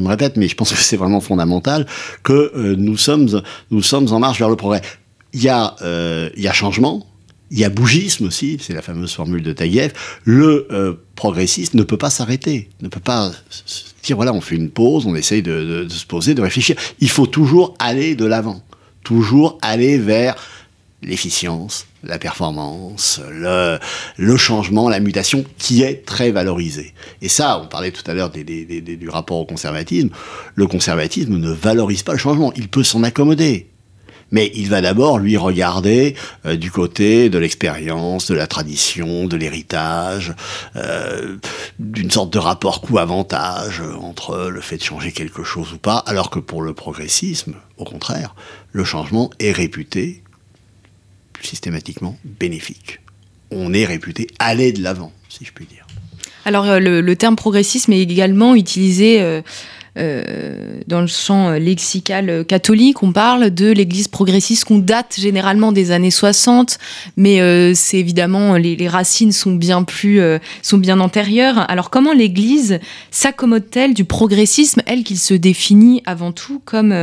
me répète, mais je pense que c'est vraiment fondamental, que euh, nous, sommes, nous sommes en marche vers le progrès. Il y a, euh, il y a changement, il y a bougisme aussi, c'est la fameuse formule de Taguieff, le progressiste ne peut pas s'arrêter, ne peut pas dire voilà, on fait une pause, on essaye de se poser, de réfléchir. Il faut toujours aller de l'avant, toujours aller vers l'efficience, la performance, le, changement, la mutation, qui est très valorisé. Et ça, on parlait tout à l'heure du rapport au conservatisme, le conservatisme ne valorise pas le changement, il peut s'en accommoder. Mais il va d'abord lui regarder euh, du côté de l'expérience, de la tradition, de l'héritage, euh, d'une sorte de rapport coût-avantage entre le fait de changer quelque chose ou pas, alors que pour le progressisme, au contraire, le changement est réputé systématiquement bénéfique. On est réputé aller de l'avant, si je puis dire. Alors euh, le, terme progressisme est également utilisé euh, euh, dans le champ lexical catholique. On parle de l'Église progressiste qu'on date généralement des années 60, mais c'est évidemment les, racines sont bien plus sont bien antérieures. Alors comment l'Église s'accommode-t-elle du progressisme, elle qu'il se définit avant tout comme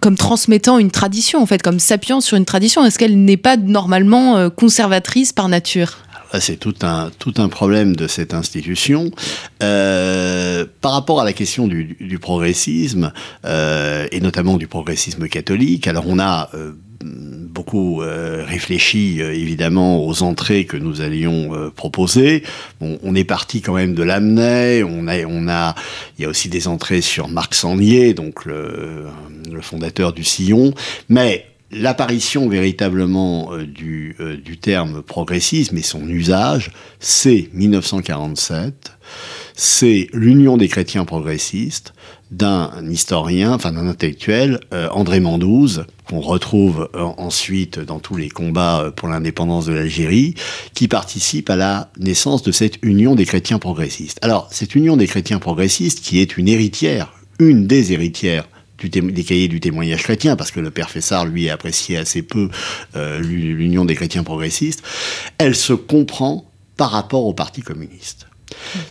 comme transmettant une tradition en fait, comme s'appuyant sur une tradition? Est-ce qu'elle n'est pas normalement conservatrice par nature? C'est tout un, tout un problème de cette institution. Euh, par rapport à la question du, progressisme, euh, et notamment du progressisme catholique, alors on a euh, beaucoup réfléchi évidemment aux entrées que nous allions proposer. On est parti quand même de Lamennais, on a, il y a aussi des entrées sur Marc Sangnier, donc le, le fondateur du Sillon, mais l'apparition véritablement euh, du, euh, du, terme progressisme et son usage, c'est 1947, c'est l'Union des chrétiens progressistes d'un historien, enfin d'un intellectuel, euh, André Mandouze, qu'on retrouve ensuite dans tous les combats pour l'indépendance de l'Algérie, qui participe à la naissance de cette Union des chrétiens progressistes. Alors, cette Union des chrétiens progressistes, qui est une héritière, une des héritières des cahiers du témoignage chrétien, parce que le père Fessard, lui, appréciait assez peu euh, l'union des chrétiens progressistes, elle se comprend par rapport au Parti communiste.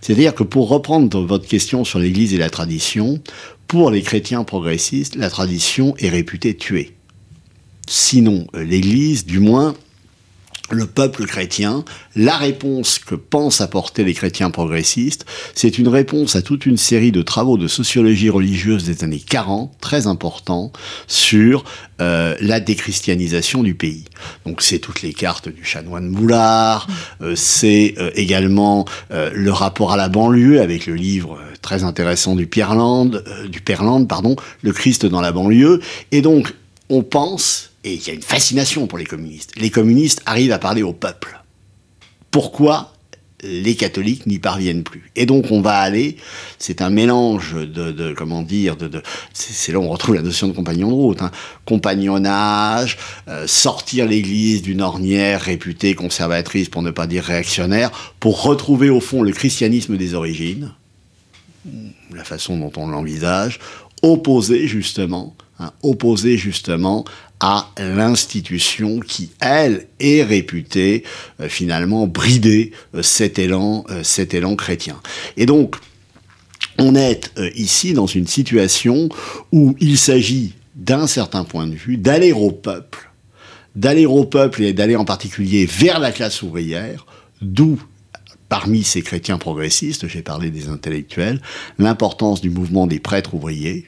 C'est-à-dire que pour reprendre votre question sur l'Église et la tradition, pour les chrétiens progressistes, la tradition est réputée tuée. Sinon, euh, l'Église, du moins, le peuple chrétien, la réponse que pensent apporter les chrétiens progressistes, c'est une réponse à toute une série de travaux de sociologie religieuse des années 40, très importants, sur euh, la déchristianisation du pays. Donc c'est toutes les cartes du chanoine Boulard, euh, c'est euh, également le rapport à la banlieue avec le livre très intéressant du Pierreland, du Perland, pardon, Le Christ dans la banlieue, et donc on pense et il y a une fascination pour les communistes. Les communistes arrivent à parler au peuple. Pourquoi les catholiques n'y parviennent plus? Et donc on va aller, c'est un mélange de, comment dire, c'est là où on retrouve la notion de compagnon de route, hein. compagnonnage, euh, sortir l'Église d'une ornière réputée conservatrice, pour ne pas dire réactionnaire, pour retrouver au fond le christianisme des origines, la façon dont on l'envisage, opposé justement, hein, justement à l'institution qui, elle, est réputée euh, finalement brider euh, cet élan, euh, cet élan chrétien. Et donc, on est ici dans une situation où il s'agit, d'un certain point de vue, d'aller au peuple, d'aller au peuple et d'aller en particulier vers la classe ouvrière, d'où parmi ces chrétiens progressistes, j'ai parlé des intellectuels, l'importance du mouvement des prêtres ouvriers,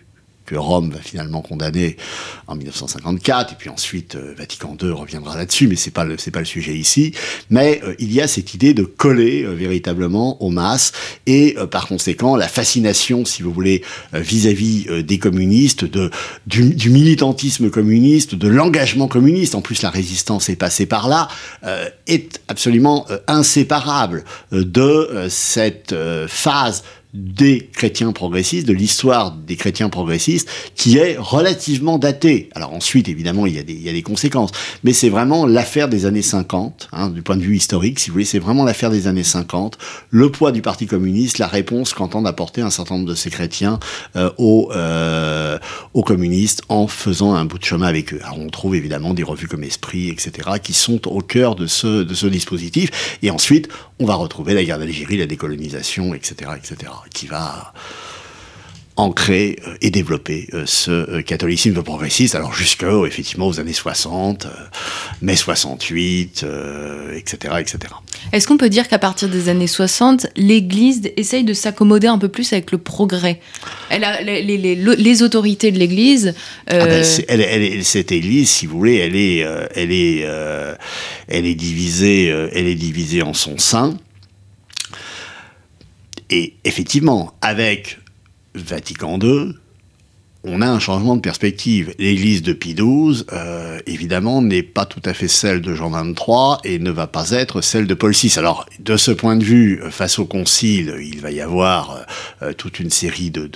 que Rome va finalement condamner en 1954, et puis ensuite euh, Vatican II reviendra là-dessus, mais c'est pas pas le sujet ici. Mais euh, il y a cette idée de coller euh, véritablement aux masses et par conséquent la fascination, si vous voulez, vis-à-vis des communistes, de du, militantisme communiste, de l'engagement communiste. En plus, la résistance est passée par là, est absolument inséparable de cette phase des chrétiens progressistes, de l'histoire des chrétiens progressistes, qui est relativement datée. Alors ensuite, évidemment, il y a des, il y a des conséquences, mais c'est vraiment l'affaire des années 50, hein, du point de vue historique, si vous voulez, c'est vraiment l'affaire des années 50, le poids du Parti communiste, la réponse qu'entendent apporter un certain nombre de ces chrétiens euh, aux, euh, aux communistes en faisant un bout de chemin avec eux. Alors on trouve évidemment des revues comme Esprit, etc., qui sont au cœur de ce, de ce dispositif, et ensuite, on va retrouver la guerre d'Algérie, la décolonisation, etc., etc qui va ancrer euh, et développer euh, ce euh, catholicisme progressiste, alors jusque effectivement aux années 60, mai 68, etc., etc. Est-ce qu'on peut dire qu'à partir des années 60, l'Église essaye de s'accommoder un peu plus avec le progrès? Elle a, les, les, les, autorités de l'Église. Ah ben, cette Église, si vous voulez, elle est, elle est, elle est divisée, elle est divisée en son sein. Et effectivement, avec Vatican II, on a un changement de perspective. L'église de Pie euh, évidemment, n'est pas tout à fait celle de Jean XXIII et ne va pas être celle de Paul VI. Alors, de ce point de vue, face au concile, il va y avoir euh, toute une série de,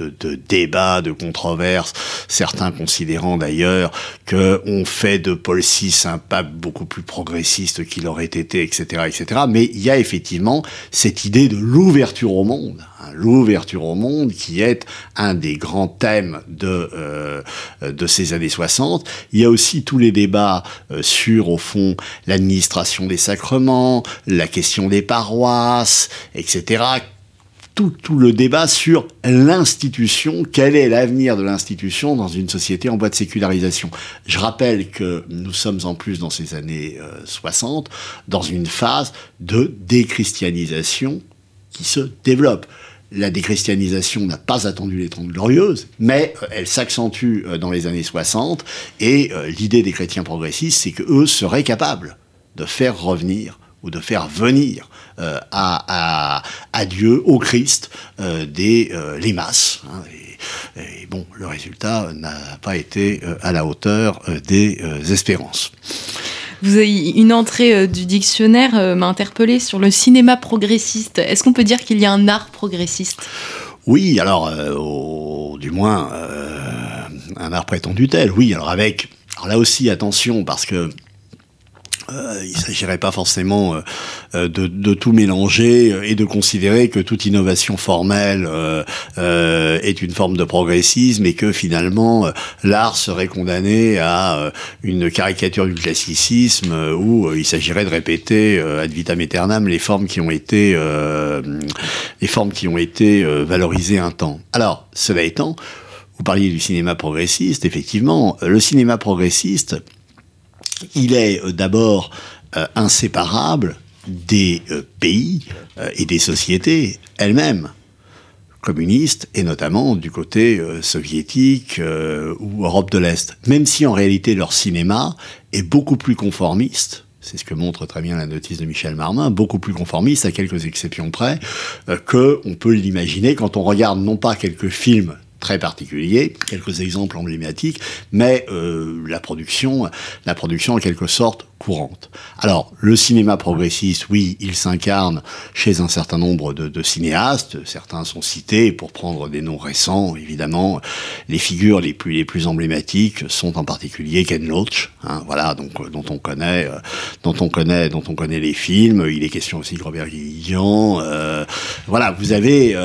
débats, de controverses, certains considérant d'ailleurs qu'on fait de Paul VI un pape beaucoup plus progressiste qu'il aurait été, etc., etc. Mais il y a effectivement cette idée de l'ouverture au monde l'ouverture au monde, qui est un des grands thèmes de, euh, de ces années 60. Il y a aussi tous les débats euh, sur, au fond, l'administration des sacrements, la question des paroisses, etc. Tout, tout, le débat sur l'institution, quel est l'avenir de l'institution dans une société en voie de sécularisation. Je rappelle que nous sommes en plus dans ces années 60 euh, dans une phase de déchristianisation qui se développe la déchristianisation n'a pas attendu les Trente Glorieuses, mais euh, elle s'accentue euh, dans les années 60, et euh, l'idée des chrétiens progressistes, c'est qu'eux seraient capables de faire revenir ou de faire venir à, Dieu, au Christ, des, les masses. Hein, et, bon, le résultat n'a pas été à la hauteur des espérances. Vous avez une entrée euh, du dictionnaire euh, m'a interpellé sur le cinéma progressiste. Est-ce qu'on peut dire qu'il y a un art progressiste? Oui, alors, euh, du moins, un art prétendu tel, oui. Alors avec, alors là aussi, attention, parce que il ne s'agirait pas forcément euh, euh, de, de, tout mélanger et de considérer que toute innovation formelle est une forme de progressisme et que finalement l'art serait condamné à une caricature du classicisme où il s'agirait de répéter ad vitam aeternam les formes qui ont été les formes qui ont été valorisées un temps. Alors, cela étant, vous parliez du cinéma progressiste, effectivement, le cinéma progressiste il est euh, d'abord euh, inséparable des euh, pays et des sociétés elles-mêmes communistes et notamment du côté soviétique ou Europe de l'Est. Même si en réalité leur cinéma est beaucoup plus conformiste, c'est ce que montre très bien la notice de Michel Marmin, beaucoup plus conformiste à quelques exceptions près que on peut l'imaginer quand on regarde non pas quelques films très particulier, quelques exemples emblématiques, mais euh, la production, la production en quelque sorte courante. Alors, le cinéma progressiste, oui, il s'incarne chez un certain nombre de, cinéastes. Certains sont cités pour prendre des noms récents, évidemment. Les figures les plus emblématiques sont en particulier Ken Loach, hein, voilà, donc euh, dont on connaît, euh, dont on connaît, dont on connaît les films. Il est question aussi de Robert Guillaume. Euh, voilà, vous avez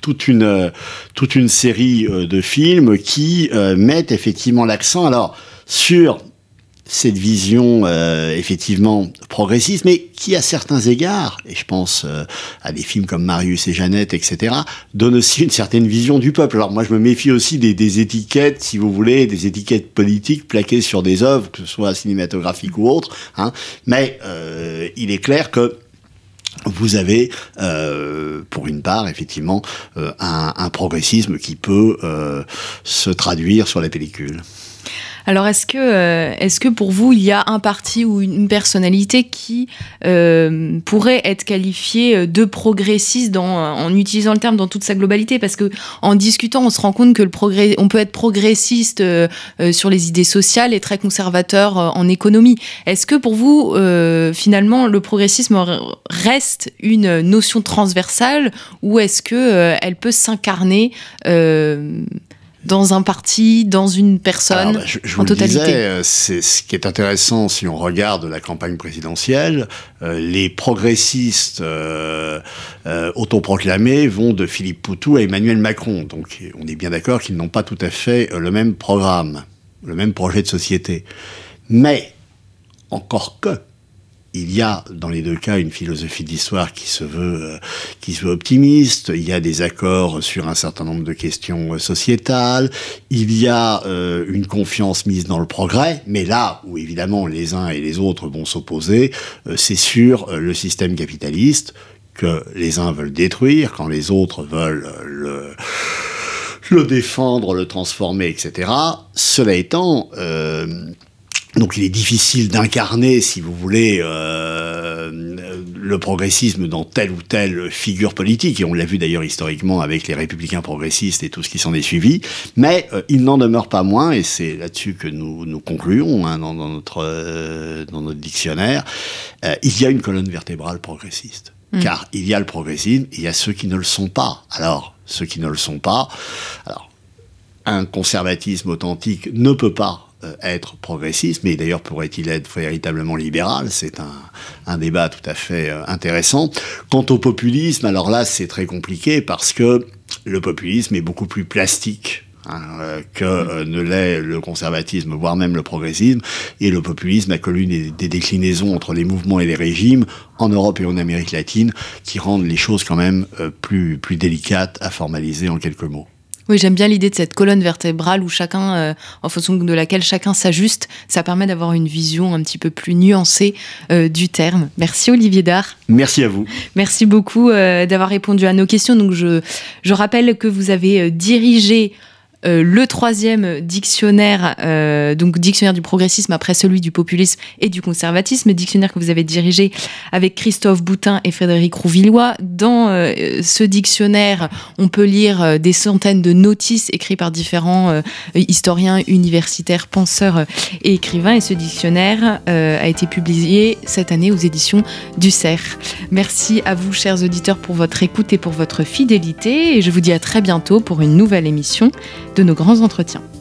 toute une toute une série de films qui mettent effectivement l'accent alors sur cette vision euh, effectivement progressiste, mais qui à certains égards, et je pense euh, à des films comme Marius et Jeannette, etc., donne aussi une certaine vision du peuple. Alors moi je me méfie aussi des, des étiquettes, si vous voulez, des étiquettes politiques plaquées sur des œuvres, que ce soit cinématographiques ou autres, hein, mais euh, il est clair que vous avez, euh, pour une part, effectivement, euh, un, progressisme qui peut euh, se traduire sur la pellicule. Alors, est-ce que, euh, est-ce que pour vous, il y a un parti ou une personnalité qui euh, pourrait être qualifiée de progressiste dans, en utilisant le terme dans toute sa globalité? Parce que en discutant, on se rend compte que le progrès, on peut être progressiste euh, sur les idées sociales et très conservateur en économie. Est-ce que pour vous, finalement, le progressisme reste une notion transversale ou est-ce que elle peut s'incarner dans un parti, dans une personne, Alors, bah, je, je en vous totalité. Le disais, c'est ce qui est intéressant si on regarde la campagne présidentielle. Euh, les progressistes euh, euh, autoproclamés vont de Philippe Poutou à Emmanuel Macron. Donc, on est bien d'accord qu'ils n'ont pas tout à fait le même programme, le même projet de société. Mais encore que il y a dans les deux cas une philosophie de l'histoire qui se veut euh, qui se veut optimiste. Il y a des accords sur un certain nombre de questions euh, sociétales. Il y a euh, une confiance mise dans le progrès. Mais là où évidemment les uns et les autres vont s'opposer, c'est sur le système capitaliste que les uns veulent détruire quand les autres veulent le le défendre, le transformer, etc. Cela étant, donc il est difficile d'incarner, si vous voulez, euh, le progressisme dans telle ou telle figure politique, et on l'a vu d'ailleurs historiquement avec les républicains progressistes et tout ce qui s'en est suivi, mais euh, il n'en demeure pas moins, et c'est là-dessus que nous, nous concluons hein, dans, dans, notre, euh, dans notre dictionnaire, euh, il y a une colonne vertébrale progressiste. Mmh. Car il y a le progressisme, et il y a ceux qui ne le sont pas. Alors, ceux qui ne le sont pas, alors, un conservatisme authentique ne peut pas être progressiste, mais d'ailleurs pourrait-il être véritablement libéral? C'est un, un, débat tout à fait euh, intéressant. Quant au populisme, alors là c'est très compliqué parce que le populisme est beaucoup plus plastique Hein, euh, que euh, ne l'est le conservatisme, voire même le progressisme. Et le populisme a connu des, des, déclinaisons entre les mouvements et les régimes en Europe et en Amérique latine qui rendent les choses quand même euh, plus, plus délicates à formaliser en quelques mots. Oui, j'aime bien l'idée de cette colonne vertébrale où chacun, euh, en fonction de laquelle chacun s'ajuste, ça permet d'avoir une vision un petit peu plus nuancée euh, du terme. Merci Olivier Dard. Merci à vous. Merci beaucoup euh, d'avoir répondu à nos questions. Donc je, je rappelle que vous avez dirigé euh, le troisième dictionnaire, euh, donc dictionnaire du progressisme après celui du populisme et du conservatisme, dictionnaire que vous avez dirigé avec Christophe Boutin et Frédéric Rouvillois. Dans euh, ce dictionnaire, on peut lire des centaines de notices écrites par différents historiens, universitaires, penseurs et écrivains. Et ce dictionnaire a été publié cette année aux éditions du CERF. Merci à vous, chers auditeurs, pour votre écoute et pour votre fidélité. Et je vous dis à très bientôt pour une nouvelle émission de nos grands entretiens.